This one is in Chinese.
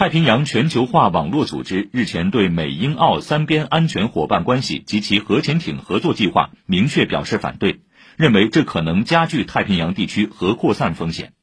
太平洋全球化网络组织日前对美英澳三边安全伙伴关系及其核潜艇合作计划明确表示反对认为这可能加剧太平洋地区核扩散风险。